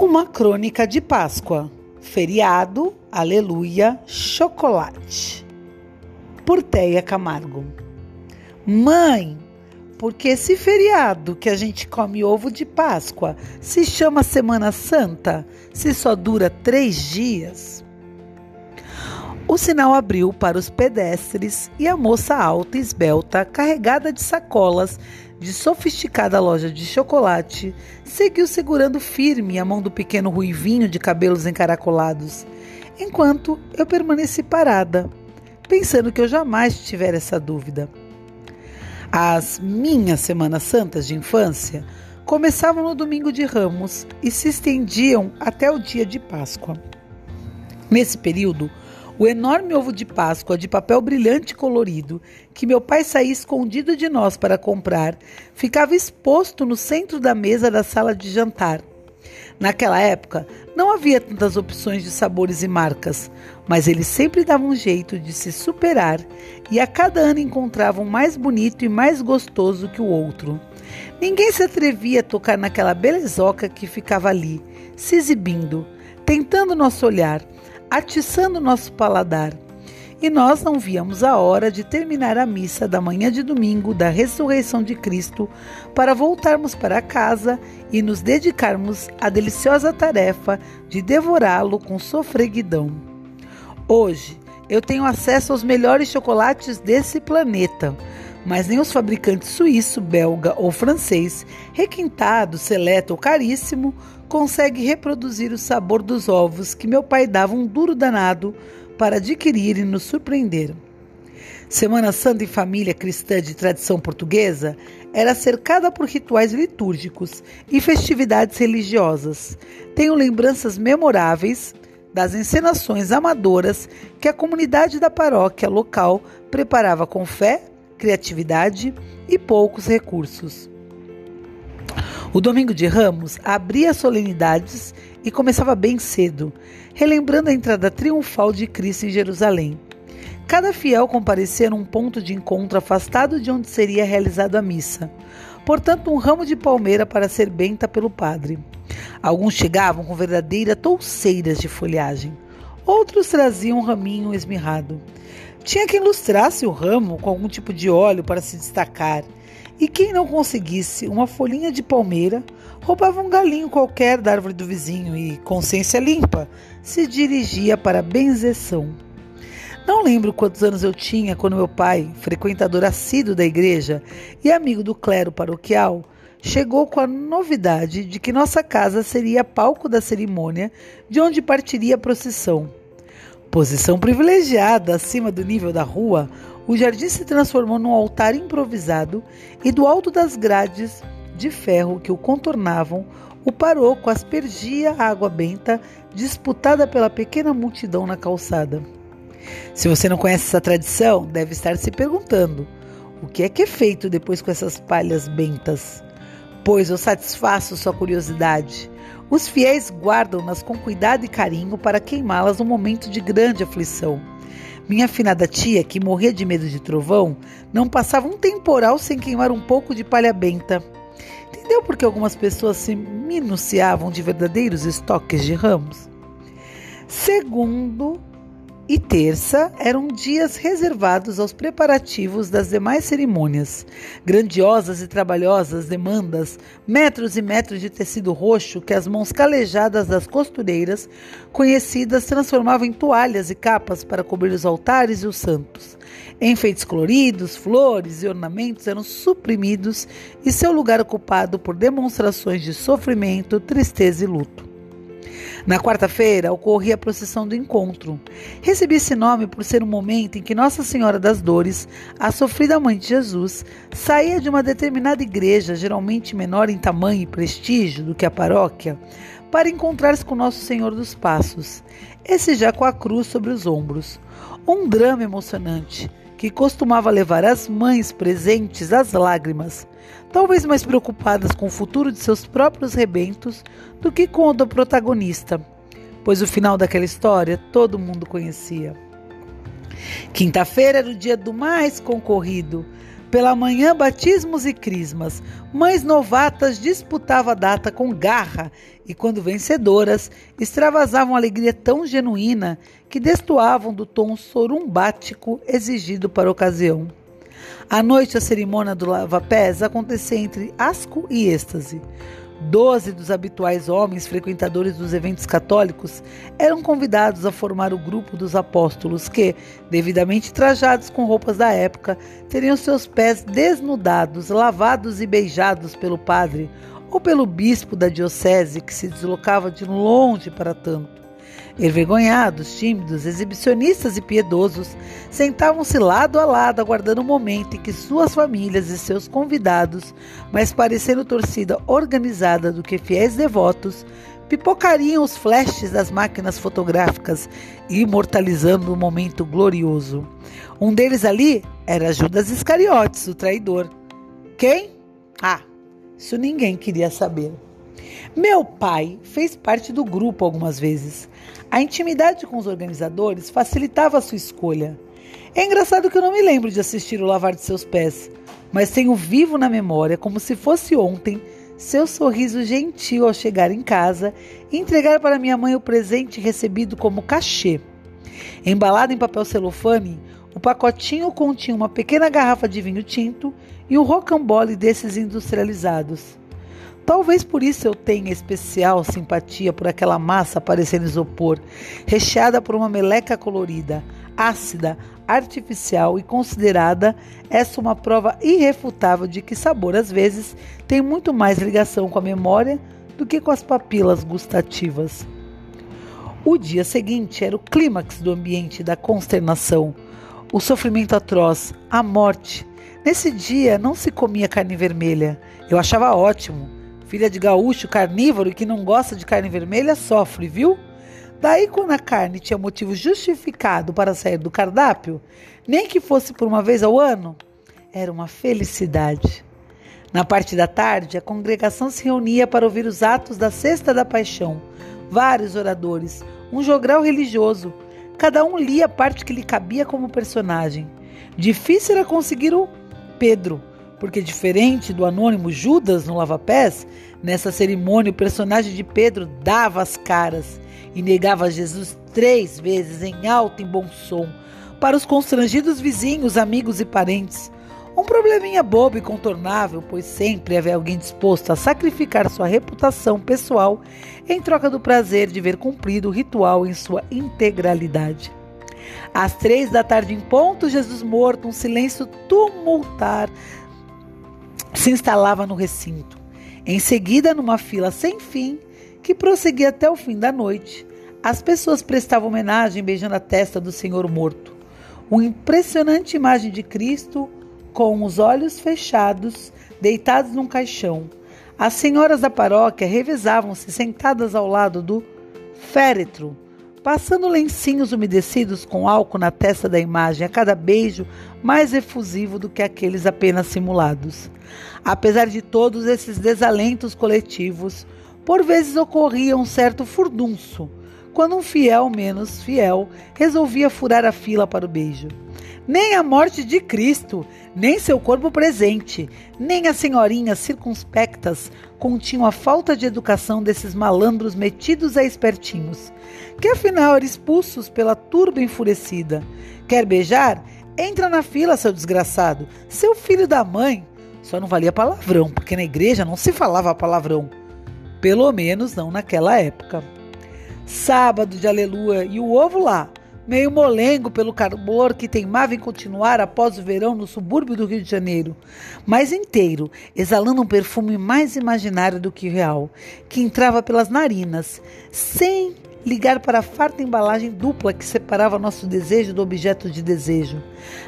Uma crônica de Páscoa. Feriado, aleluia, chocolate. Por Teia Camargo. Mãe, porque esse feriado que a gente come ovo de Páscoa se chama Semana Santa, se só dura três dias? O sinal abriu para os pedestres e a moça alta e esbelta, carregada de sacolas, de sofisticada loja de chocolate, seguiu segurando firme a mão do pequeno ruivinho de cabelos encaracolados, enquanto eu permaneci parada, pensando que eu jamais tivera essa dúvida. As minhas Semanas Santas de infância começavam no domingo de Ramos e se estendiam até o dia de Páscoa. Nesse período, o enorme ovo de Páscoa de papel brilhante e colorido, que meu pai saía escondido de nós para comprar, ficava exposto no centro da mesa da sala de jantar. Naquela época, não havia tantas opções de sabores e marcas, mas ele sempre dava um jeito de se superar e a cada ano encontrava um mais bonito e mais gostoso que o outro. Ninguém se atrevia a tocar naquela belezoca que ficava ali, se exibindo, tentando nosso olhar atiçando nosso paladar. E nós não víamos a hora de terminar a missa da manhã de domingo da ressurreição de Cristo para voltarmos para casa e nos dedicarmos à deliciosa tarefa de devorá-lo com sofreguidão. Hoje, eu tenho acesso aos melhores chocolates desse planeta, mas nem os fabricantes suíço, belga ou francês, requintado, seleto ou caríssimo, consegue reproduzir o sabor dos ovos que meu pai dava um duro danado para adquirir e nos surpreender. Semana Santa em família cristã de tradição portuguesa era cercada por rituais litúrgicos e festividades religiosas. Tenho lembranças memoráveis das encenações amadoras que a comunidade da paróquia local preparava com fé, criatividade e poucos recursos. O domingo de Ramos abria as solenidades e começava bem cedo, relembrando a entrada triunfal de Cristo em Jerusalém. Cada fiel comparecia num ponto de encontro afastado de onde seria realizada a missa, portanto, um ramo de palmeira para ser benta pelo padre. Alguns chegavam com verdadeiras touceiras de folhagem, outros traziam um raminho esmirrado. Tinha quem ilustrasse o ramo com algum tipo de óleo para se destacar e quem não conseguisse uma folhinha de palmeira, roubava um galinho qualquer da árvore do vizinho e, consciência limpa, se dirigia para a benzeção. Não lembro quantos anos eu tinha quando meu pai, frequentador assíduo da igreja e amigo do clero paroquial, chegou com a novidade de que nossa casa seria palco da cerimônia de onde partiria a procissão. Posição privilegiada acima do nível da rua, o jardim se transformou num altar improvisado e do alto das grades de ferro que o contornavam, o paroco aspergia a água benta disputada pela pequena multidão na calçada. Se você não conhece essa tradição, deve estar se perguntando: o que é que é feito depois com essas palhas bentas? Pois eu satisfaço sua curiosidade. Os fiéis guardam-nas com cuidado e carinho para queimá-las no momento de grande aflição. Minha afinada tia, que morria de medo de trovão, não passava um temporal sem queimar um pouco de palha benta. Entendeu por que algumas pessoas se minuciavam de verdadeiros estoques de ramos? Segundo e terça eram dias reservados aos preparativos das demais cerimônias. Grandiosas e trabalhosas demandas, metros e metros de tecido roxo que as mãos calejadas das costureiras conhecidas transformavam em toalhas e capas para cobrir os altares e os santos. Enfeites coloridos, flores e ornamentos eram suprimidos e seu lugar ocupado por demonstrações de sofrimento, tristeza e luto. Na quarta-feira ocorria a procissão do encontro. Recebi esse nome por ser um momento em que Nossa Senhora das Dores, a sofrida mãe de Jesus, saía de uma determinada igreja, geralmente menor em tamanho e prestígio do que a paróquia, para encontrar-se com Nosso Senhor dos Passos, esse já com a cruz sobre os ombros. Um drama emocionante que costumava levar as mães presentes às lágrimas, talvez mais preocupadas com o futuro de seus próprios rebentos do que com o do protagonista, pois o final daquela história todo mundo conhecia. Quinta-feira era o dia do mais concorrido, Pela manhã, batismos e crismas. Mães novatas disputavam a data com garra e, quando vencedoras, extravasavam alegria tão genuína que destoavam do tom sorumbático exigido para a ocasião. À noite, a cerimônia do lava-pés acontecia entre asco e êxtase. Doze dos habituais homens frequentadores dos eventos católicos eram convidados a formar o grupo dos apóstolos que, devidamente trajados com roupas da época, teriam seus pés desnudados, lavados e beijados pelo padre ou pelo bispo da diocese que se deslocava de longe para tanto. Envergonhados, tímidos, exibicionistas e piedosos, sentavam-se lado a lado aguardando o momento em que suas famílias e seus convidados, mais parecendo torcida organizada do que fiéis devotos, pipocariam os flashes das máquinas fotográficas, imortalizando o um momento glorioso. Um deles ali era Judas Iscariotes, o traidor. Quem? Ah, isso ninguém queria saber. Meu pai fez parte do grupo algumas vezes. A intimidade com os organizadores facilitava a sua escolha. É engraçado que eu não me lembro de assistir o lavar de seus pés, mas tenho vivo na memória, como se fosse ontem, seu sorriso gentil ao chegar em casa e entregar para minha mãe o presente recebido como cachê. Embalado em papel celofane, o pacotinho continha uma pequena garrafa de vinho tinto e um rocambole desses industrializados. Talvez por isso eu tenha especial simpatia por aquela massa parecendo isopor, recheada por uma meleca colorida, ácida, artificial e considerada essa uma prova irrefutável de que sabor às vezes tem muito mais ligação com a memória do que com as papilas gustativas. O dia seguinte era o clímax do ambiente da consternação, o sofrimento atroz, a morte. Nesse dia não se comia carne vermelha. Eu achava ótimo. Filha de gaúcho carnívoro que não gosta de carne vermelha sofre, viu? Daí, quando a carne tinha motivo justificado para sair do cardápio, nem que fosse por uma vez ao ano, era uma felicidade. Na parte da tarde, a congregação se reunia para ouvir os atos da Sexta da Paixão. Vários oradores, um jogral religioso. Cada um lia a parte que lhe cabia como personagem. Difícil era conseguir o Pedro, porque diferente do anônimo Judas no lava-pés, nessa cerimônia o personagem de Pedro dava as caras e negava Jesus três vezes em alto e bom som para os constrangidos vizinhos, amigos e parentes. Um probleminha bobo e contornável, pois sempre havia alguém disposto a sacrificar sua reputação pessoal em troca do prazer de ver cumprido o ritual em sua integralidade. Às três da tarde em ponto, Jesus morto, um silêncio tumultar se instalava no recinto. Em seguida, numa fila sem fim, que prosseguia até o fim da noite, as pessoas prestavam homenagem beijando a testa do Senhor morto. Uma impressionante imagem de Cristo com os olhos fechados, deitados num caixão. As senhoras da paróquia revezavam-se sentadas ao lado do féretro, passando lencinhos umedecidos com álcool na testa da imagem a cada beijo mais efusivo do que aqueles apenas simulados. Apesar de todos esses desalentos coletivos, por vezes ocorria um certo furdunço, quando um fiel menos fiel resolvia furar a fila para o beijo. Nem a morte de Cristo, nem seu corpo presente, nem as senhorinhas circunspectas continham a falta de educação desses malandros metidos a espertinhos, que afinal eram expulsos pela turba enfurecida. Quer beijar? Entra na fila, seu desgraçado. Seu filho da mãe. Só não valia palavrão, porque na igreja não se falava palavrão. Pelo menos não naquela época. Sábado de aleluia e o ovo lá, meio molengo pelo calor que teimava em continuar após o verão no subúrbio do Rio de Janeiro, mas inteiro, exalando um perfume mais imaginário do que real, que entrava pelas narinas, sem ligar para a farta embalagem dupla que separava nosso desejo do objeto de desejo.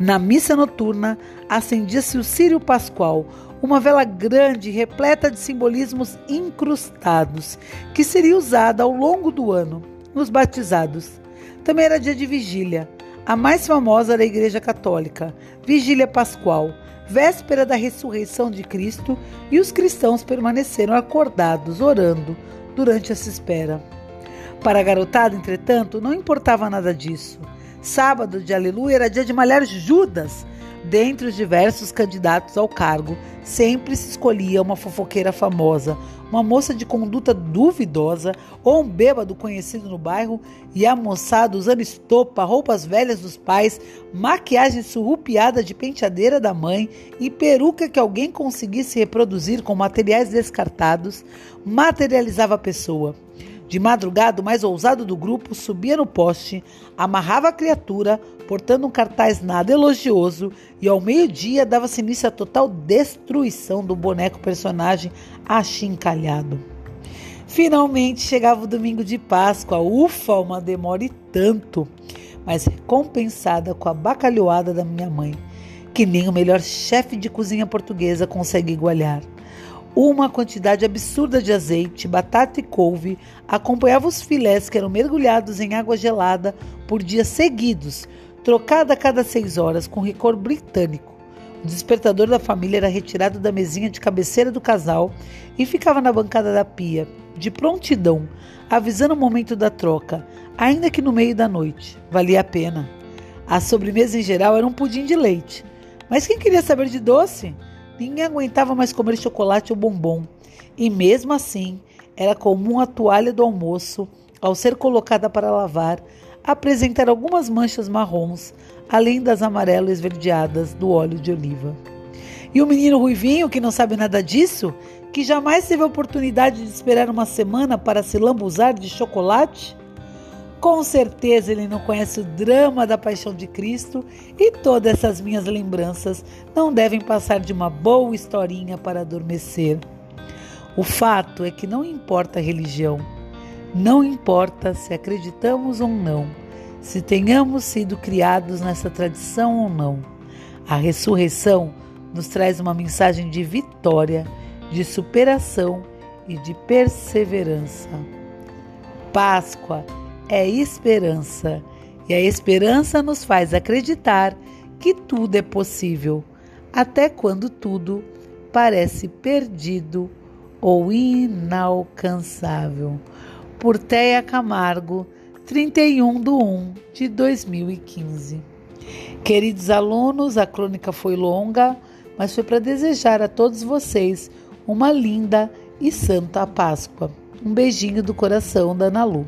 Na missa noturna, acendia-se o círio pascual, uma vela grande repleta de simbolismos incrustados, que seria usada ao longo do ano, nos batizados. Também era dia de vigília, a mais famosa da Igreja Católica, Vigília Pascual, véspera da ressurreição de Cristo, e os cristãos permaneceram acordados, orando, durante essa espera. Para a garotada, entretanto, não importava nada disso. Sábado de aleluia era dia de malhar Judas, Dentre os diversos candidatos ao cargo, sempre se escolhia uma fofoqueira famosa, uma moça de conduta duvidosa ou um bêbado conhecido no bairro e a moçada usando estopa, roupas velhas dos pais, maquiagem surrupiada de penteadeira da mãe e peruca que alguém conseguisse reproduzir com materiais descartados, materializava a pessoa. De madrugada, o mais ousado do grupo subia no poste, amarrava a criatura, portando um cartaz nada elogioso, e ao meio-dia dava-se início à total destruição do boneco personagem achincalhado. Finalmente chegava o domingo de Páscoa, ufa, uma demora e tanto, mas recompensada com a bacalhoada da minha mãe, que nem o melhor chefe de cozinha portuguesa consegue igualar. Uma quantidade absurda de azeite, batata e couve acompanhava os filés que eram mergulhados em água gelada por dias seguidos, trocada a cada seis horas com rigor britânico. O despertador da família era retirado da mesinha de cabeceira do casal e ficava na bancada da pia, de prontidão, avisando o momento da troca, ainda que no meio da noite. Valia a pena. A sobremesa em geral era um pudim de leite. Mas quem queria saber de doce? Ninguém aguentava mais comer chocolate ou bombom. E mesmo assim, era comum a toalha do almoço, ao ser colocada para lavar, apresentar algumas manchas marrons, além das amarelas esverdeadas do óleo de oliva. E o menino ruivinho, que não sabe nada disso, que jamais teve a oportunidade de esperar uma semana para se lambuzar de chocolate? Com certeza ele não conhece o drama da paixão de Cristo e todas essas minhas lembranças não devem passar de uma boa historinha para adormecer. O fato é que não importa a religião, não importa se acreditamos ou não, se tenhamos sido criados nessa tradição ou não. A ressurreição nos traz uma mensagem de vitória, de superação e de perseverança. Páscoa é esperança, e a esperança nos faz acreditar que tudo é possível, até quando tudo parece perdido ou inalcançável. Por Teia Camargo, 31 de 1 de 2015. Queridos alunos, a crônica foi longa, mas foi para desejar a todos vocês uma linda e santa Páscoa. Um beijinho do coração da Ana Lu.